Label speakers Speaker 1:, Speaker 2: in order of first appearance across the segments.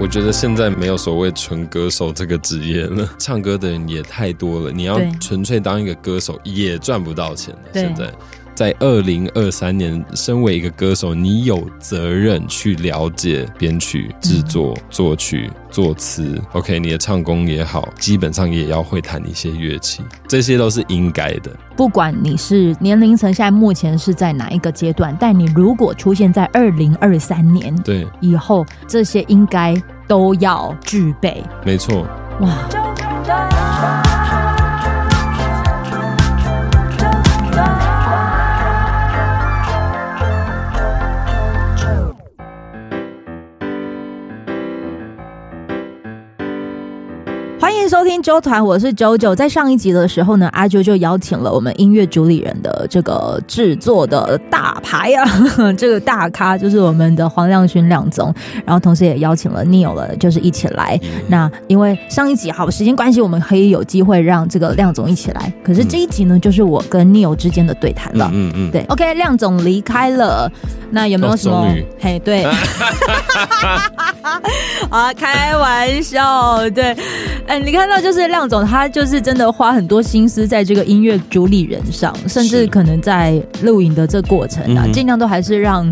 Speaker 1: 我觉得现在没有所谓纯歌手这个职业了，唱歌的人也太多了，你要纯粹当一个歌手也赚不到钱了。现在。在二零二三年，身为一个歌手，你有责任去了解编曲、制作、作曲、作词。OK，你的唱功也好，基本上也要会弹一些乐器，这些都是应该的。
Speaker 2: 不管你是年龄层现在目前是在哪一个阶段，但你如果出现在二零二三年
Speaker 1: 对
Speaker 2: 以后，这些应该都要具备。
Speaker 1: 没错，
Speaker 2: 哇。迎收听周团，我是啾啾。在上一集的时候呢，阿啾就邀请了我们音乐主理人的这个制作的大牌啊，这个大咖就是我们的黄亮勋亮总，然后同时也邀请了 Neil 了，就是一起来。那因为上一集好时间关系，我们可以有机会让这个亮总一起来。可是这一集呢，就是我跟 Neil 之间的对谈了。嗯嗯，对。OK，亮总离开了，那有没有什么？哦、嘿，对。啊，开玩笑，对。哎，你看到就是亮总，他就是真的花很多心思在这个音乐主理人上，甚至可能在录影的这过程啊，尽量都还是让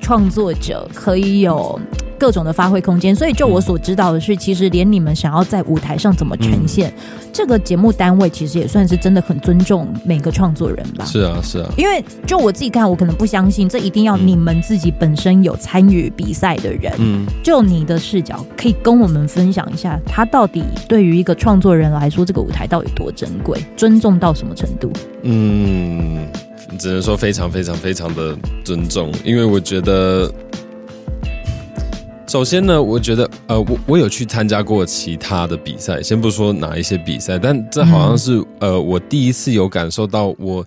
Speaker 2: 创作者可以有。各种的发挥空间，所以就我所知道的是，其实连你们想要在舞台上怎么呈现，嗯、这个节目单位其实也算是真的很尊重每个创作人吧。
Speaker 1: 是啊，是啊。
Speaker 2: 因为就我自己看，我可能不相信这一定要你们自己本身有参与比赛的人。嗯。就你的视角，可以跟我们分享一下，他到底对于一个创作人来说，这个舞台到底多珍贵，尊重到什么程度？
Speaker 1: 嗯，只能说非常非常非常的尊重，因为我觉得。首先呢，我觉得，呃，我我有去参加过其他的比赛，先不说哪一些比赛，但这好像是，呃，我第一次有感受到，我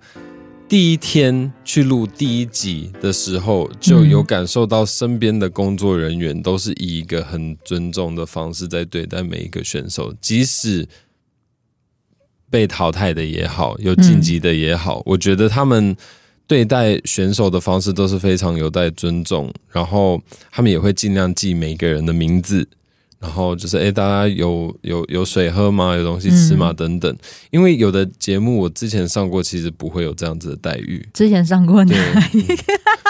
Speaker 1: 第一天去录第一集的时候，就有感受到身边的工作人员都是以一个很尊重的方式在对待每一个选手，即使被淘汰的也好，有晋级的也好，我觉得他们。对待选手的方式都是非常有待尊重，然后他们也会尽量记每个人的名字，然后就是哎，大家有有有水喝吗？有东西吃吗？等等。因为有的节目我之前上过，其实不会有这样子的待遇。
Speaker 2: 之前上过哪一个？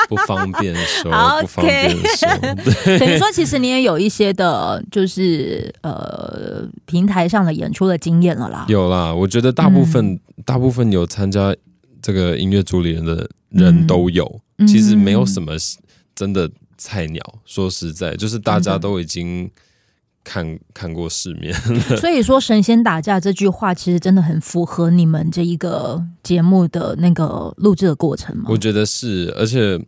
Speaker 1: 不方便说，不方便说。
Speaker 2: 对，等于说其实你也有一些的，就是呃平台上的演出的经验了啦。
Speaker 1: 有啦，我觉得大部分、嗯、大部分有参加。这个音乐主理人的人都有，嗯、其实没有什么真的菜鸟。嗯、说实在，就是大家都已经看看过世面了。
Speaker 2: 所以说“神仙打架”这句话，其实真的很符合你们这一个节目的那个录制的过程吗？
Speaker 1: 我觉得是，而且，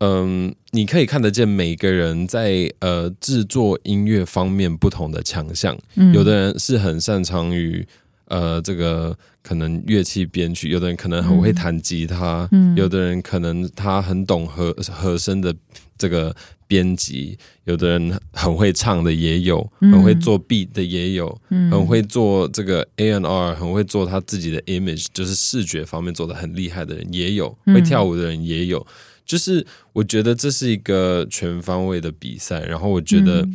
Speaker 1: 嗯，你可以看得见每个人在呃制作音乐方面不同的强项。嗯、有的人是很擅长于。呃，这个可能乐器编曲，有的人可能很会弹吉他，嗯，有的人可能他很懂和和声的这个编辑，有的人很会唱的也有，很会做 beat 的也有，嗯，很会做这个 A N R，很会做他自己的 image，就是视觉方面做的很厉害的人也有，会跳舞的人也有，就是我觉得这是一个全方位的比赛，然后我觉得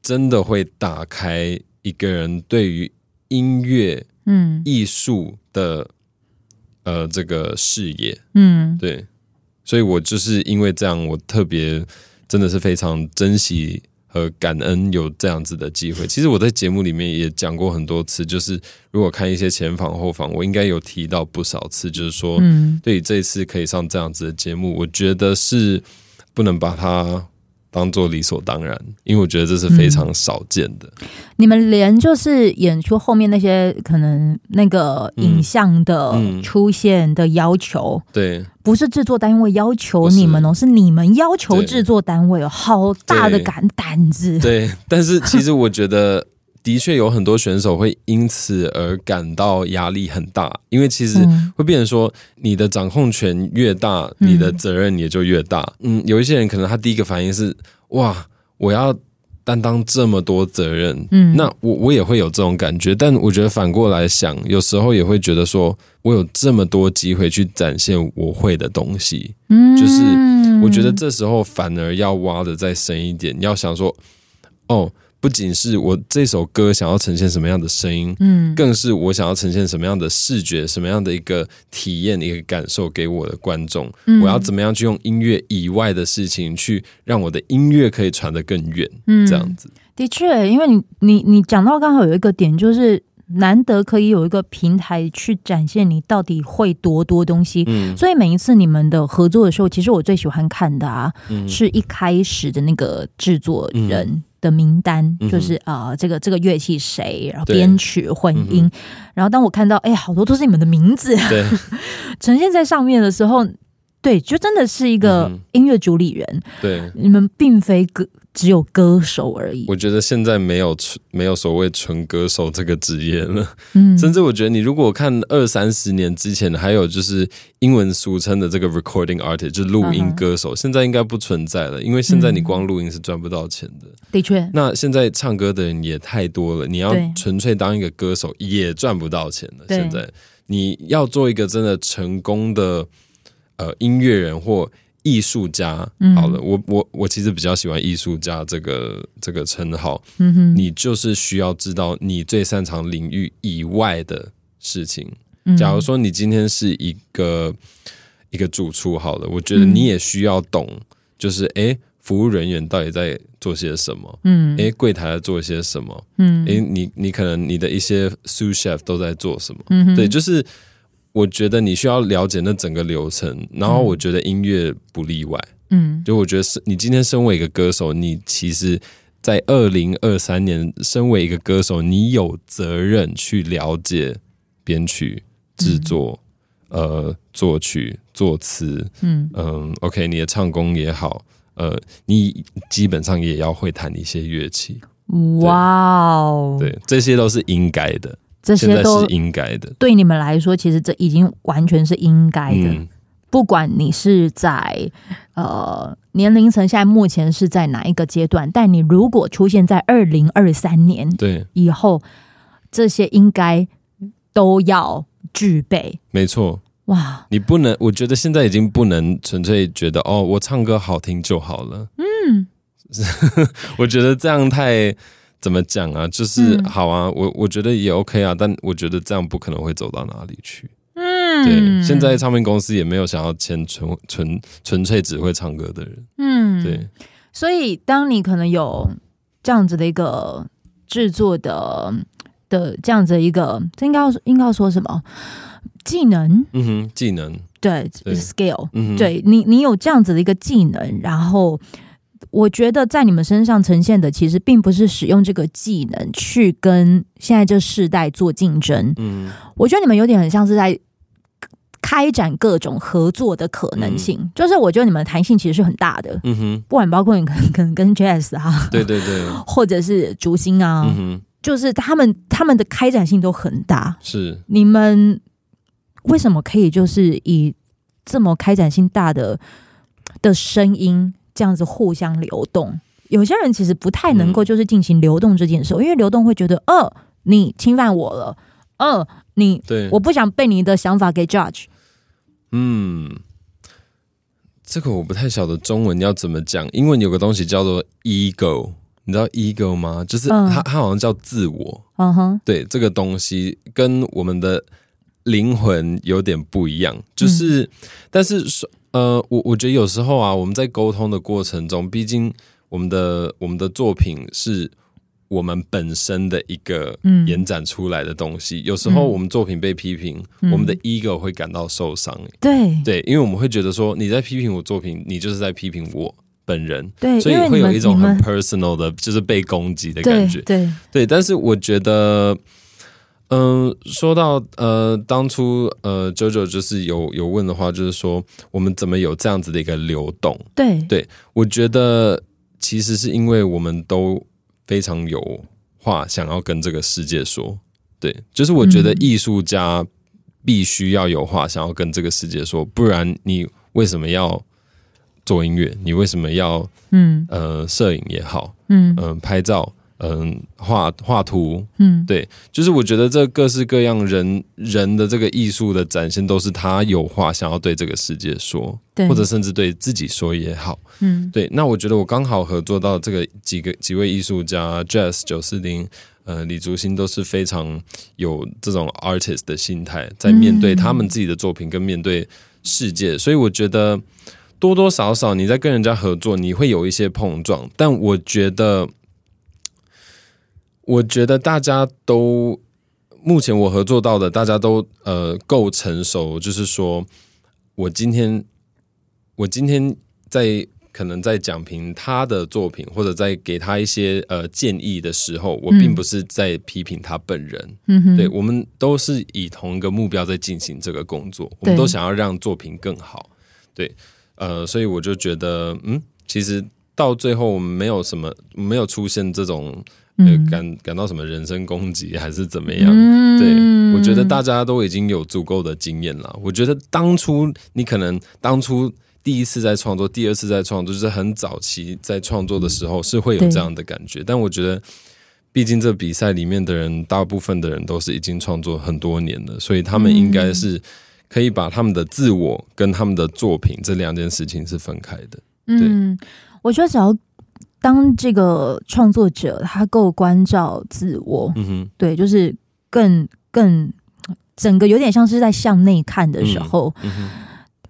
Speaker 1: 真的会打开一个人对于。音乐，嗯，艺术的，呃，这个视野，嗯，对，所以我就是因为这样，我特别真的是非常珍惜和感恩有这样子的机会。其实我在节目里面也讲过很多次，就是如果看一些前访后访，我应该有提到不少次，就是说，嗯，对于这一次可以上这样子的节目，我觉得是不能把它。当做理所当然，因为我觉得这是非常少见的。嗯、
Speaker 2: 你们连就是演出后面那些可能那个影像的出现的要求，
Speaker 1: 嗯嗯、对，
Speaker 2: 不是制作单位要求你们哦，是，是你们要求制作单位哦，好大的胆胆子。
Speaker 1: 对，但是其实我觉得。的确有很多选手会因此而感到压力很大，因为其实会变成说，你的掌控权越大，你的责任也就越大。嗯，有一些人可能他第一个反应是哇，我要担当这么多责任。嗯，那我我也会有这种感觉，但我觉得反过来想，有时候也会觉得说我有这么多机会去展现我会的东西，嗯，就是我觉得这时候反而要挖的再深一点，要想说。哦。不仅是我这首歌想要呈现什么样的声音，
Speaker 2: 嗯，
Speaker 1: 更是我想要呈现什么样的视觉、什么样的一个体验、一个感受给我的观众。嗯，我要怎么样去用音乐以外的事情，去让我的音乐可以传得更远？嗯，这样子。
Speaker 2: 的确，因为你你你讲到刚好有一个点，就是难得可以有一个平台去展现你到底会多多东西。嗯，所以每一次你们的合作的时候，其实我最喜欢看的啊，嗯，是一开始的那个制作人。嗯的名单就是啊、呃，这个这个乐器谁，然后编曲混音，嗯、然后当我看到哎，好多都是你们的名字
Speaker 1: 对。
Speaker 2: 呈现在上面的时候，对，就真的是一个音乐主理人。嗯、
Speaker 1: 对，
Speaker 2: 你们并非歌。只有歌手而已。
Speaker 1: 我觉得现在没有纯没有所谓纯歌手这个职业了。嗯，甚至我觉得你如果看二三十年之前，还有就是英文俗称的这个 recording artist，就是录音歌手，uh. 现在应该不存在了，因为现在你光录音是赚不到钱的。
Speaker 2: 的确、嗯，
Speaker 1: 那现在唱歌的人也太多了，你要纯粹当一个歌手也赚不到钱了。现在你要做一个真的成功的呃音乐人或。艺术家，好了，嗯、我我我其实比较喜欢艺术家这个这个称号。嗯哼，你就是需要知道你最擅长领域以外的事情。假如说你今天是一个一个主厨，好了，我觉得你也需要懂，就是哎、欸，服务人员到底在做些什么？嗯，哎、欸，柜台在做些什么？嗯，哎、欸，你你可能你的一些 sous chef 都在做什么？嗯哼，对，就是。我觉得你需要了解那整个流程，然后我觉得音乐不例外。嗯，就我觉得是你今天身为一个歌手，你其实，在二零二三年，身为一个歌手，你有责任去了解编曲、制作、嗯、呃作曲、作词。嗯嗯，OK，你的唱功也好，呃，你基本上也要会弹一些乐器。
Speaker 2: 哇哦，
Speaker 1: 对，这些都是应该的。
Speaker 2: 这些都
Speaker 1: 是应该的，
Speaker 2: 对你们来说，其实这已经完全是应该的。嗯、不管你是在呃年龄层，现在目前是在哪一个阶段，但你如果出现在二零二三年
Speaker 1: 对
Speaker 2: 以后，这些应该都要具备。
Speaker 1: 没错，
Speaker 2: 哇！
Speaker 1: 你不能，我觉得现在已经不能纯粹觉得哦，我唱歌好听就好了。嗯，我觉得这样太。怎么讲啊？就是好啊，嗯、我我觉得也 OK 啊，但我觉得这样不可能会走到哪里去。嗯，对，现在唱片公司也没有想要签纯纯纯粹只会唱歌的人。嗯，对。
Speaker 2: 所以，当你可能有这样子的一个制作的的这样子的一个，这应该要应该要说什么技能？
Speaker 1: 嗯哼，技能。
Speaker 2: 对，对，skill。对你，你有这样子的一个技能，然后。我觉得在你们身上呈现的，其实并不是使用这个技能去跟现在这世代做竞争。嗯，我觉得你们有点很像是在开展各种合作的可能性。嗯、就是我觉得你们的弹性其实是很大的。嗯哼，不管包括你可能可能跟 Jazz 啊，
Speaker 1: 对对对，
Speaker 2: 或者是竹心啊，嗯哼，就是他们他们的开展性都很大。
Speaker 1: 是
Speaker 2: 你们为什么可以就是以这么开展性大的的声音？这样子互相流动，有些人其实不太能够就是进行流动这件事，嗯、因为流动会觉得，呃，你侵犯我了，呃，你，
Speaker 1: 对，
Speaker 2: 我不想被你的想法给 judge。
Speaker 1: 嗯，这个我不太晓得中文要怎么讲，英文有个东西叫做 ego，你知道 ego 吗？就是它，嗯、它好像叫自我。嗯哼，对，这个东西跟我们的灵魂有点不一样，就是，嗯、但是说。呃，我我觉得有时候啊，我们在沟通的过程中，毕竟我们的我们的作品是我们本身的一个延展出来的东西。嗯、有时候我们作品被批评，嗯、我们的 ego 会感到受伤。
Speaker 2: 对
Speaker 1: 对，因为我们会觉得说，你在批评我作品，你就是在批评我本人。
Speaker 2: 对，
Speaker 1: 所以会有一种很 personal 的，就是被攻击的感觉。
Speaker 2: 对对，
Speaker 1: 对，但是我觉得。嗯，说到呃，当初呃，JoJo 就是有有问的话，就是说我们怎么有这样子的一个流动？
Speaker 2: 对
Speaker 1: 对，我觉得其实是因为我们都非常有话想要跟这个世界说。对，就是我觉得艺术家必须要有话想要跟这个世界说，不然你为什么要做音乐？你为什么要嗯呃摄影也好，嗯嗯、呃、拍照？嗯，画画图，
Speaker 2: 嗯，
Speaker 1: 对，就是我觉得这各式各样人人的这个艺术的展现，都是他有话想要对这个世界说，
Speaker 2: 对，
Speaker 1: 或者甚至对自己说也好，
Speaker 2: 嗯，
Speaker 1: 对。那我觉得我刚好合作到这个几个几位艺术家，Jazz 九四零，呃，李竹新都是非常有这种 artist 的心态，在面对他们自己的作品跟面对世界，所以我觉得多多少少你在跟人家合作，你会有一些碰撞，但我觉得。我觉得大家都目前我合作到的，大家都呃够成熟，就是说我今天我今天在可能在讲评他的作品，或者在给他一些呃建议的时候，我并不是在批评他本人，
Speaker 2: 嗯，
Speaker 1: 对，我们都是以同一个目标在进行这个工作，我们都想要让作品更好，对，呃，所以我就觉得，嗯，其实到最后我们没有什么没有出现这种。感感到什么人身攻击还是怎么样？嗯、对，我觉得大家都已经有足够的经验了。我觉得当初你可能当初第一次在创作，第二次在创作，就是很早期在创作的时候是会有这样的感觉。但我觉得，毕竟这比赛里面的人，大部分的人都是已经创作很多年了，所以他们应该是可以把他们的自我跟他们的作品这两件事情是分开的。对，
Speaker 2: 嗯，我觉得只要。当这个创作者他够关照自我，
Speaker 1: 嗯哼，
Speaker 2: 对，就是更更整个有点像是在向内看的时候，
Speaker 1: 嗯嗯、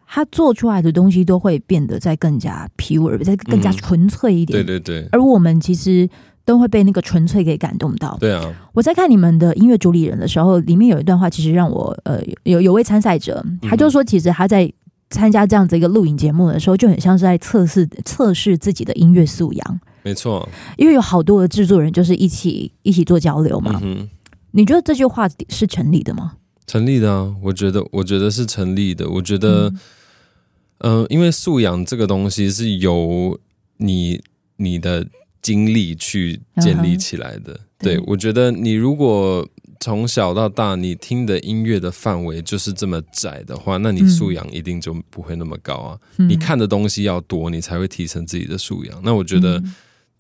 Speaker 2: 他做出来的东西都会变得再更加 pure，再更加纯粹一点。
Speaker 1: 嗯、对对对。
Speaker 2: 而我们其实都会被那个纯粹给感动到。
Speaker 1: 对啊。
Speaker 2: 我在看你们的音乐主理人的时候，里面有一段话，其实让我呃有有位参赛者，他就说，其实他在。参加这样子一个录影节目的时候，就很像是在测试测试自己的音乐素养。
Speaker 1: 没错，
Speaker 2: 因为有好多的制作人就是一起一起做交流嘛。
Speaker 1: 嗯。
Speaker 2: 你觉得这句话是成立的吗？
Speaker 1: 成立的啊，我觉得，我觉得是成立的。我觉得，嗯，呃，因为素养这个东西是由你你的经历去建立起来的。Uh-huh. 对，我觉得你如果。从小到大，你听的音乐的范围就是这么窄的话，那你素养一定就不会那么高啊。嗯、你看的东西要多，你才会提升自己的素养。那我觉得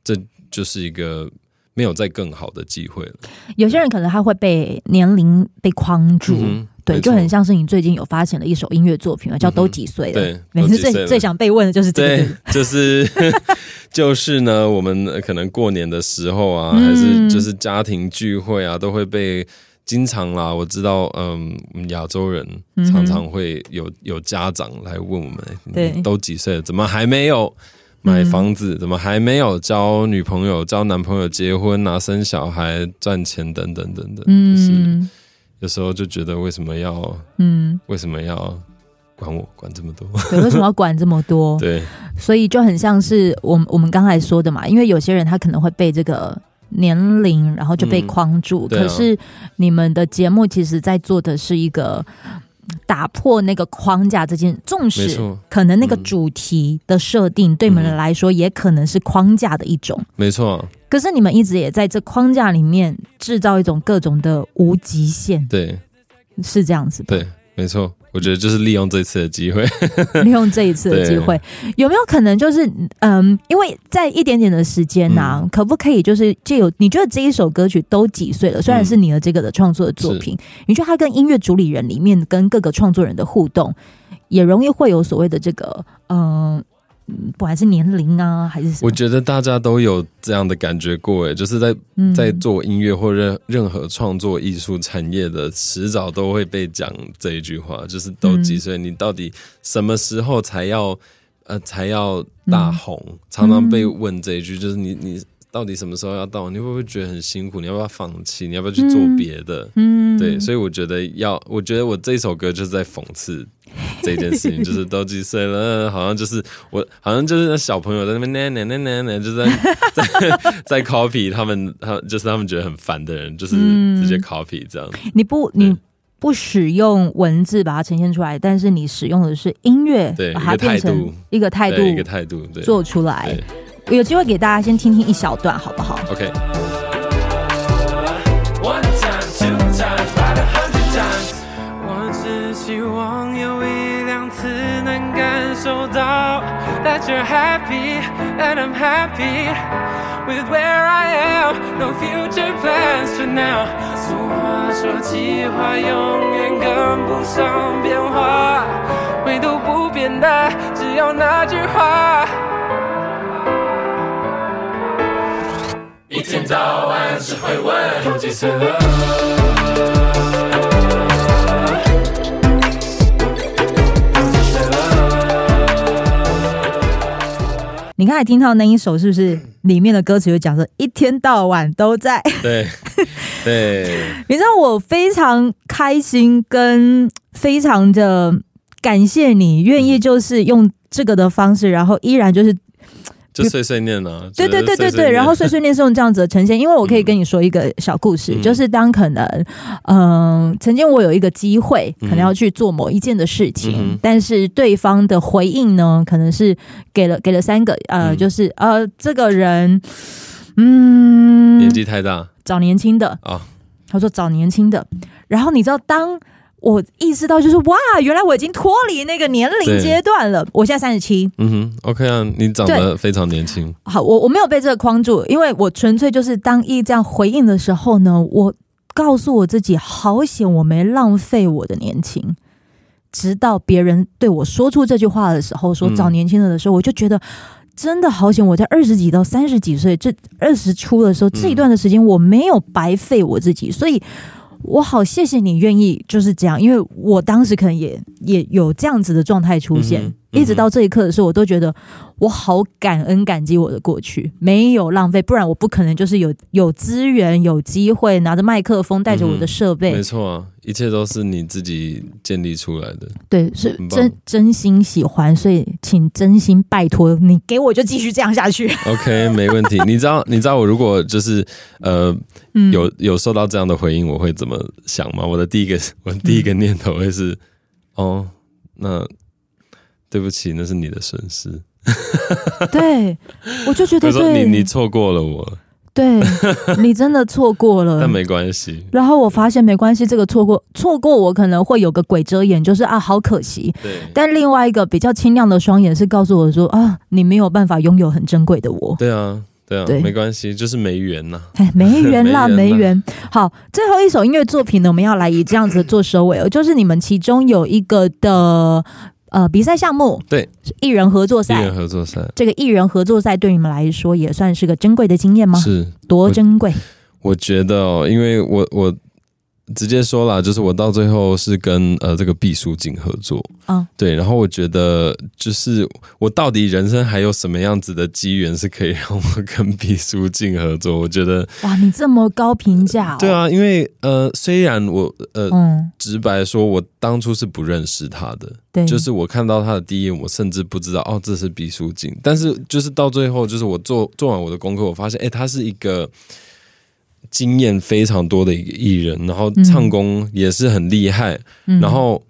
Speaker 1: 这就是一个没有再更好的机会了。
Speaker 2: 有些人可能他会被年龄被框住。嗯对，就很像是你最近有发行了一首音乐作品嘛，叫《都几岁了》。对，每次最最想被问的就是这个。
Speaker 1: 对，就是 就是呢，我们可能过年的时候啊，还是就是家庭聚会啊，都会被经常啦。我知道，嗯，亚洲人常常会有有家长来问我们，对，都几岁了，怎么还没有买房子？怎么还没有交女朋友、交男朋友、结婚啊、生小孩、赚钱等等等等，就是。有时候就觉得为什么要嗯，为什么要管我管这么多？
Speaker 2: 对，为什么要管这么多？
Speaker 1: 对，
Speaker 2: 所以就很像是我们我们刚才说的嘛，因为有些人他可能会被这个年龄，然后就被框住。嗯啊、可是你们的节目其实在做的是一个打破那个框架这件，纵使可能那个主题的设定对你们来说也可能是框架的一种，
Speaker 1: 没错。
Speaker 2: 可是你们一直也在这框架里面制造一种各种的无极限，
Speaker 1: 对，
Speaker 2: 是这样子的。
Speaker 1: 对，没错。我觉得就是利用这次的机会，
Speaker 2: 利用这一次的机会，有没有可能就是嗯，因为在一点点的时间呐、啊嗯，可不可以就是借由你觉得这一首歌曲都几岁了？虽然是你的这个的创作的作品，嗯、你觉得它跟音乐主理人里面跟各个创作人的互动，也容易会有所谓的这个嗯。不管是年龄啊，还是什么，
Speaker 1: 我觉得大家都有这样的感觉过，哎，就是在在做音乐或任任何创作艺术产业的，迟早都会被讲这一句话，就是都几岁，你到底什么时候才要呃才要大红？常常被问这一句，就是你你到底什么时候要到？你会不会觉得很辛苦？你要不要放弃？你要不要去做别的？嗯，对，所以我觉得要，我觉得我这首歌就是在讽刺。这件事情就是都几岁了，好像就是我，好像就是小朋友在那边 奶奶奶奶奶，就在在在 copy 他们，他就是他们觉得很烦的人，就是直接 copy 这样。
Speaker 2: 你不你不使用文字把它呈现出来，但是你使用的是音乐，
Speaker 1: 对，
Speaker 2: 把它变成一个态度，
Speaker 1: 一个态度，对，
Speaker 2: 做出来。我有机会给大家先听听一小段，好不好
Speaker 1: ？OK。收到，That you're happy, and I'm happy with where I am. No future plans for now。俗话说，计划永远跟不上变化，唯独不变的只有那句话。一天到晚只会问，几岁了？
Speaker 2: 你刚才听到那一首，是不是里面的歌词就讲说一天到晚都在？
Speaker 1: 对 对，
Speaker 2: 你知道我非常开心，跟非常的感谢你愿意就是用这个的方式，然后依然就是。
Speaker 1: 就碎碎念了、啊，
Speaker 2: 对对对对对，然后碎碎念是用这样子的呈现，因为我可以跟你说一个小故事，嗯、就是当可能，嗯、呃，曾经我有一个机会，可能要去做某一件的事情，嗯、但是对方的回应呢，可能是给了给了三个，呃，嗯、就是呃，这个人，嗯，
Speaker 1: 年纪太大，
Speaker 2: 找年轻的。啊，哦、他说找年轻的，然后你知道当。我意识到，就是哇，原来我已经脱离那个年龄阶段了。我现在三十七，
Speaker 1: 嗯哼，OK 啊，你长得非常年轻。
Speaker 2: 好，我我没有被这个框住，因为我纯粹就是当一这样回应的时候呢，我告诉我自己，好险我没浪费我的年轻。直到别人对我说出这句话的时候，说找年轻人的时候，嗯、我就觉得真的好险，我在二十几到三十几岁这二十出的时候，这一段的时间我没有白费我自己，所以。我好谢谢你愿意就是这样，因为我当时可能也也有这样子的状态出现，一直到这一刻的时候，我都觉得我好感恩感激我的过去，没有浪费，不然我不可能就是有有资源有机会拿着麦克风带着我的设备，嗯、
Speaker 1: 没错啊，一切都是你自己建立出来的，
Speaker 2: 对，是真真心喜欢，所以请真心拜托你给我就继续这样下去
Speaker 1: ，OK，没问题。你知道你知道我如果就是呃。嗯、有有受到这样的回应，我会怎么想吗？我的第一个，我的第一个念头会是，嗯、哦，那对不起，那是你的损失。
Speaker 2: 对，我就觉得说
Speaker 1: 你你错过了我，
Speaker 2: 对你真的错过了，
Speaker 1: 但没关系。
Speaker 2: 然后我发现没关系，这个错过错过我可能会有个鬼遮眼，就是啊，好可惜。
Speaker 1: 对，
Speaker 2: 但另外一个比较清亮的双眼是告诉我说啊，你没有办法拥有很珍贵的我。
Speaker 1: 对啊。对啊，对没关系，就是没缘呐。
Speaker 2: 哎，没缘啦，没缘。好，最后一首音乐作品呢，我们要来以这样子做收尾哦，就是你们其中有一个的呃比赛项目，对，艺人合作赛。
Speaker 1: 艺人合作赛，
Speaker 2: 这个艺人合作赛对你们来说也算是个珍贵的经验吗？
Speaker 1: 是，
Speaker 2: 多珍贵？
Speaker 1: 我，我觉得哦，因为我我。直接说啦，就是我到最后是跟呃这个毕书尽合作啊，哦、对，然后我觉得就是我到底人生还有什么样子的机缘是可以让我跟毕书尽合作？我觉得
Speaker 2: 哇，你这么高评价、哦，
Speaker 1: 对啊，因为呃虽然我呃、嗯、直白说，我当初是不认识他的，对，就是我看到他的第一眼，我甚至不知道哦这是毕书尽，但是就是到最后，就是我做做完我的功课，我发现哎，他是一个。经验非常多的一个艺人，然后唱功也是很厉害，嗯、然后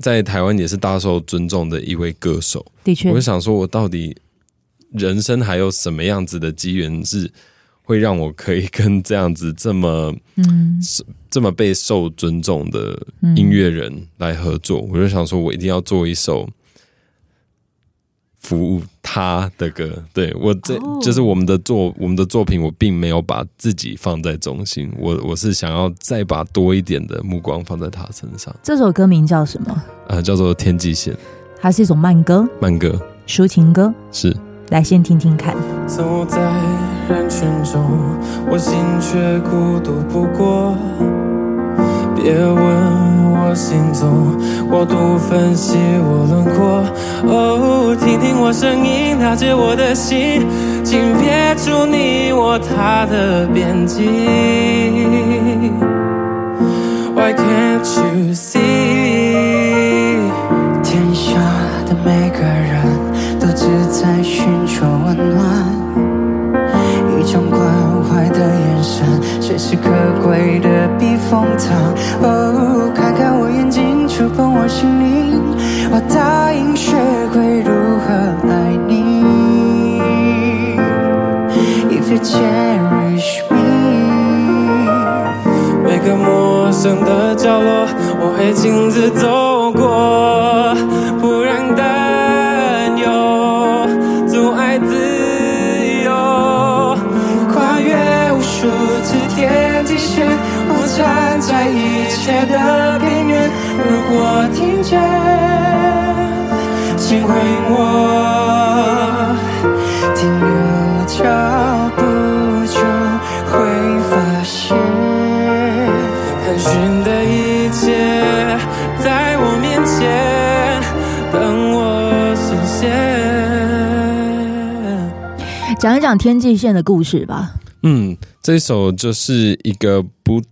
Speaker 1: 在台湾也是大受尊重的一位歌手。
Speaker 2: 的确，
Speaker 1: 我就想说，我到底人生还有什么样子的机缘是会让我可以跟这样子这么嗯这么备受尊重的音乐人来合作？嗯、我就想说，我一定要做一首。服务他的歌，对我这、oh. 就是我们的作我们的作品，我并没有把自己放在中心，我我是想要再把多一点的目光放在他身上。
Speaker 2: 这首歌名叫什么？
Speaker 1: 呃，叫做《天际线》，
Speaker 2: 它是一种慢歌，
Speaker 1: 慢歌，
Speaker 2: 抒情歌，
Speaker 1: 是。
Speaker 2: 来，先听听看。
Speaker 1: 走在人群中，我心却孤独不过。别问我行踪，我独分析我轮廓。哦，听听我声音，了解我的心，请别出你我他的边际。Why can't you see？
Speaker 3: 天下的每个人都只在寻求温暖，神，随时可贵的避风塘。哦，看看我眼睛，触碰我心灵，我答应学会如何爱你。If you cherish me，
Speaker 1: 每个陌生的角落，我会亲自走
Speaker 3: 请回应我，停留脚步就会发现，探寻的一切在我面前等我实现。
Speaker 2: 讲一讲天际线的故事吧。
Speaker 1: 嗯，这一首就是一个不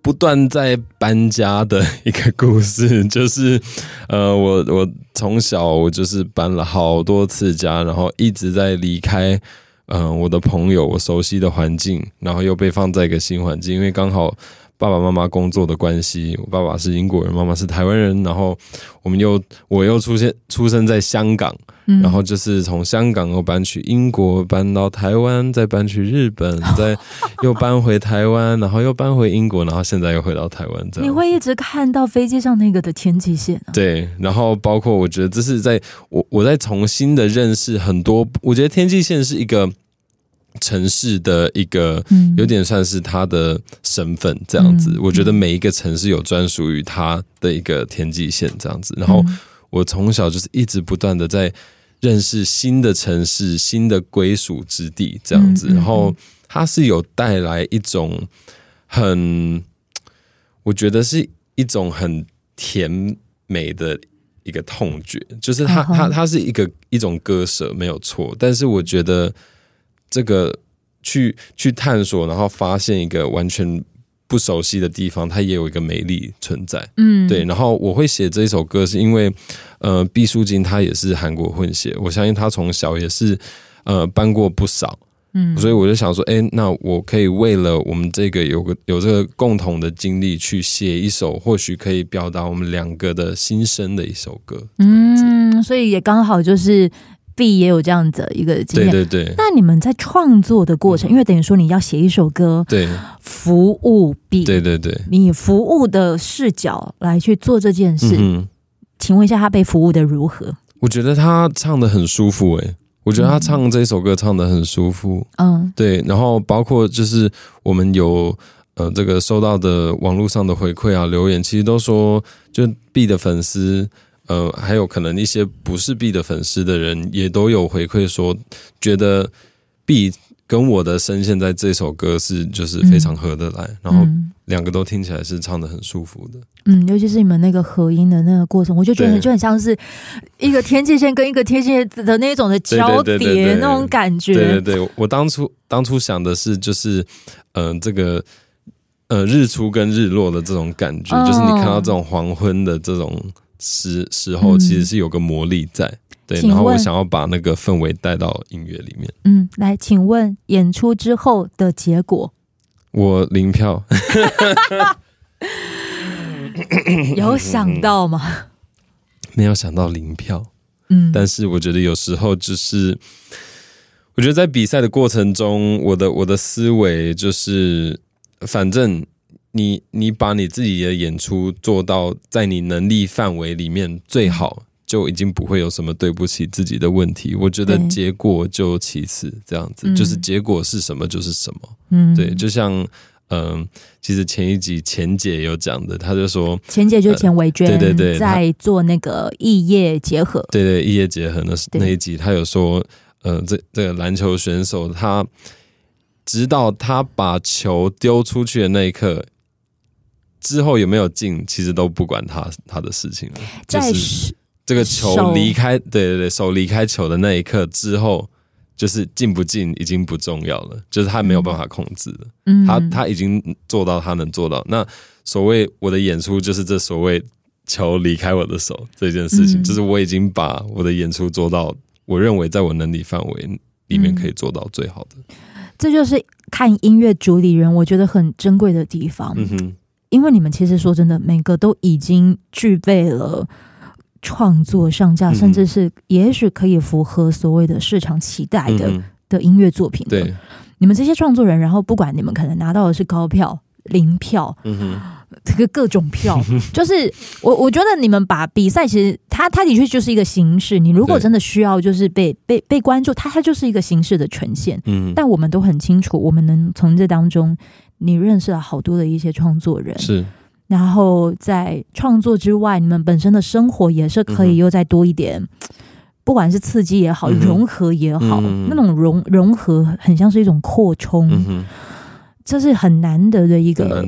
Speaker 1: 不断在搬家的一个故事，就是呃，我我从小我就是搬了好多次家，然后一直在离开，嗯、我的朋友，我熟悉的环境，然后又被放在一个新环境，因为刚好爸爸妈妈工作的关系，我爸爸是英国人，妈妈是台湾人，然后我们又我又出现出生在香港。然后就是从香港又搬去英国，搬到台湾，再搬去日本，再又搬回台湾，然后又搬回英国，然后现在又回到台湾。这样
Speaker 2: 你会一直看到飞机上那个的天际线啊？
Speaker 1: 对，然后包括我觉得这是在我我在重新的认识很多，我觉得天际线是一个城市的一个有点算是它的身份这样子。我觉得每一个城市有专属于它的一个天际线这样子。然后我从小就是一直不断的在。认识新的城市、新的归属之地，这样子，然后它是有带来一种很，我觉得是一种很甜美的一个痛觉，就是它它它是一个一种割舍，没有错。但是我觉得这个去去探索，然后发现一个完全。不熟悉的地方，它也有一个美丽存在。嗯，对。然后我会写这一首歌，是因为呃，毕书尽他也是韩国混血，我相信他从小也是呃搬过不少。嗯，所以我就想说，哎，那我可以为了我们这个有个有这个共同的经历，去写一首或许可以表达我们两个的心声的一首歌。
Speaker 2: 嗯，所以也刚好就是。B 也有这样子一个经验，
Speaker 1: 对对对。
Speaker 2: 那你们在创作的过程，嗯、因为等于说你要写一首歌，
Speaker 1: 对，
Speaker 2: 服务 B，
Speaker 1: 对对对，
Speaker 2: 你服务的视角来去做这件事，嗯、请问一下他被服务的如何？
Speaker 1: 我觉得他唱的很舒服，欸，诶，我觉得他唱这首歌唱的很舒服，嗯，对。然后包括就是我们有呃这个收到的网络上的回馈啊留言，其实都说就 B 的粉丝。呃，还有可能一些不是 B 的粉丝的人也都有回馈说，觉得 B 跟我的声线在这首歌是就是非常合得来，嗯、然后两个都听起来是唱的很舒服的。
Speaker 2: 嗯，尤其是你们那个合音的那个过程，我就觉得就很像是一个天际线跟一个天际线的那种的交叠那种感觉。
Speaker 1: 对对对，我当初当初想的是就是，嗯、呃，这个呃日出跟日落的这种感觉，哦、就是你看到这种黄昏的这种。时时候其实是有个魔力在，嗯、对，然后我想要把那个氛围带到音乐里面。
Speaker 2: 嗯，来，请问演出之后的结果？
Speaker 1: 我零票，
Speaker 2: 有想到吗？
Speaker 1: 没有想到零票，嗯，但是我觉得有时候就是，我觉得在比赛的过程中，我的我的思维就是，反正。你你把你自己的演出做到在你能力范围里面最好，就已经不会有什么对不起自己的问题。我觉得结果就其次，这样子、嗯、就是结果是什么就是什么。嗯，对，就像嗯、呃，其实前一集钱姐有讲的，她就说
Speaker 2: 钱姐就是钱维娟，
Speaker 1: 对对对，
Speaker 2: 在做那个异业结合，
Speaker 1: 对对异业结合那那一集，她有说，呃，这这个篮球选手他直到他把球丢出去的那一刻。之后有没有进，其实都不管他他的事情了。就是这个球离开，对对对，手离开球的那一刻之后，就是进不进已经不重要了，就是他没有办法控制了。嗯，他他已经做到他能做到。那所谓我的演出，就是这所谓球离开我的手这件事情，就是我已经把我的演出做到，我认为在我能力范围里面可以做到最好的。
Speaker 2: 这就是看音乐主理人，我觉得很珍贵的地方。嗯哼。因为你们其实说真的，每个都已经具备了创作上架，嗯、甚至是也许可以符合所谓的市场期待的、嗯、的音乐作品。对，你们这些创作人，然后不管你们可能拿到的是高票、零票，嗯哼，这个各种票，就是我我觉得你们把比赛其实它它的确就是一个形式，你如果真的需要就是被被被关注，它它就是一个形式的呈现。嗯，但我们都很清楚，我们能从这当中，你认识了好多的一些创作人，
Speaker 1: 是，
Speaker 2: 然后在创作之外，你们本身的生活也是可以又再多一点，嗯、不管是刺激也好，融合也好，嗯、那种融融合很像是一种扩充，嗯、这是很难得的一个。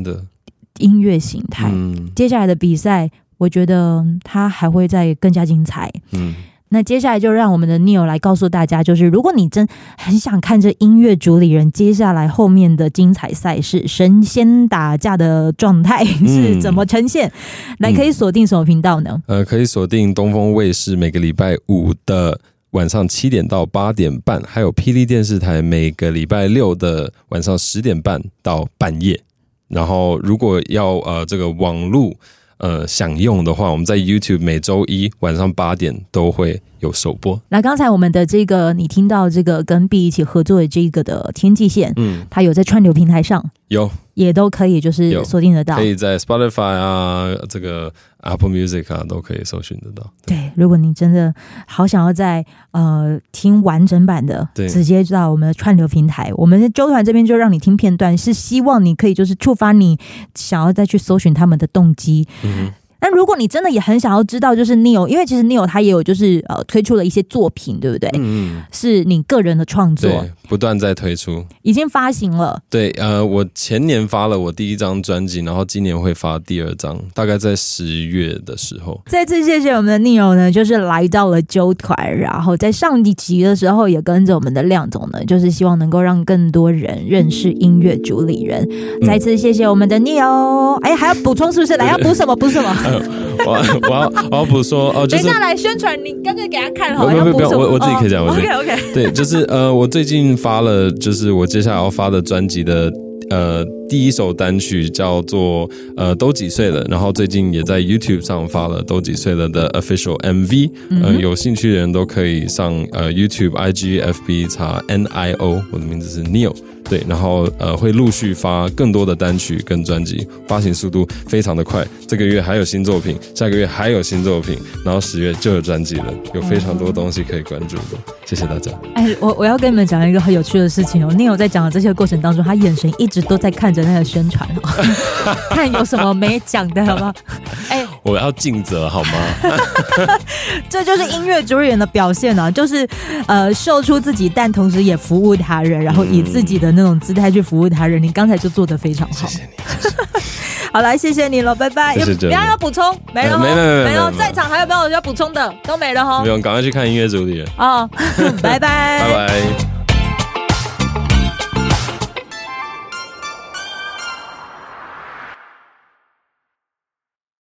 Speaker 2: 音乐形态，嗯、接下来的比赛，我觉得它还会再更加精彩。嗯，那接下来就让我们的 Neil 来告诉大家，就是如果你真很想看这音乐主理人接下来后面的精彩赛事，神仙打架的状态是怎么呈现，嗯、来可以锁定什么频道呢？
Speaker 1: 呃，可以锁定东风卫视每个礼拜五的晚上七点到八点半，还有霹雳电视台每个礼拜六的晚上十点半到半夜。然后，如果要呃这个网络呃想用的话，我们在 YouTube 每周一晚上八点都会有首播。
Speaker 2: 那刚才我们的这个你听到这个跟 B 一起合作的这个的天际线，嗯，它有在串流平台上
Speaker 1: 有。
Speaker 2: 也都可以，就是锁定得到，
Speaker 1: 可以在 Spotify 啊，这个 Apple Music 啊，都可以搜寻得到。
Speaker 2: 对，对，如果你真的好想要在呃听完整版的，对直接到我们的串流平台，我们的周团这边就让你听片段，是希望你可以就是触发你想要再去搜寻他们的动机。嗯那如果你真的也很想要知道，就是 Neil，因为其实 Neil 他也有就是呃推出了一些作品，对不对？嗯，是你个人的创作，
Speaker 1: 不断在推出，
Speaker 2: 已经发行了。
Speaker 1: 对，呃，我前年发了我第一张专辑，然后今年会发第二张，大概在十月的时候。
Speaker 2: 再次谢谢我们的 Neil 呢，就是来到了纠团，然后在上一集的时候也跟着我们的亮总呢，就是希望能够让更多人认识音乐主理人。嗯、再次谢谢我们的 Neil，哎，还要补充是不是？来，要补什么？补什么？
Speaker 1: 我 我要我要补说哦，就是、
Speaker 2: 等一下来宣传，你刚才给他看好，
Speaker 1: 不不不，不要我我自己可以讲，我自己
Speaker 2: OK OK，
Speaker 1: 对，就是呃，我最近发了，就是我接下来要发的专辑的呃第一首单曲叫做呃都几岁了，然后最近也在 YouTube 上发了都几岁了的 Official MV，呃，有兴趣的人都可以上呃 YouTube IG FB 查 NIO，我的名字是 Neil。对，然后呃会陆续发更多的单曲跟专辑，发行速度非常的快。这个月还有新作品，下个月还有新作品，然后十月就有专辑了，有非常多东西可以关注的。谢谢大家。哎，我
Speaker 2: 我要跟你们讲一个很有趣的事情哦。Neil 在讲的这些过程当中，他眼神一直都在看着那个宣传哦，看有什么没讲的好不好？哎，
Speaker 1: 我要尽责好吗？
Speaker 2: 这就是音乐主理人的表现啊，就是呃秀出自己，但同时也服务他人，然后以自己的那种姿态去服务他人，你刚才就做的非常好。谢谢你，谢谢 好来，谢谢你了，拜拜。不要要补充，没了，没了，没了。在场还有没有要补充的？都没了哈。
Speaker 1: 不用，赶快去看音乐主理人。
Speaker 2: 哦，拜拜，
Speaker 1: 拜拜。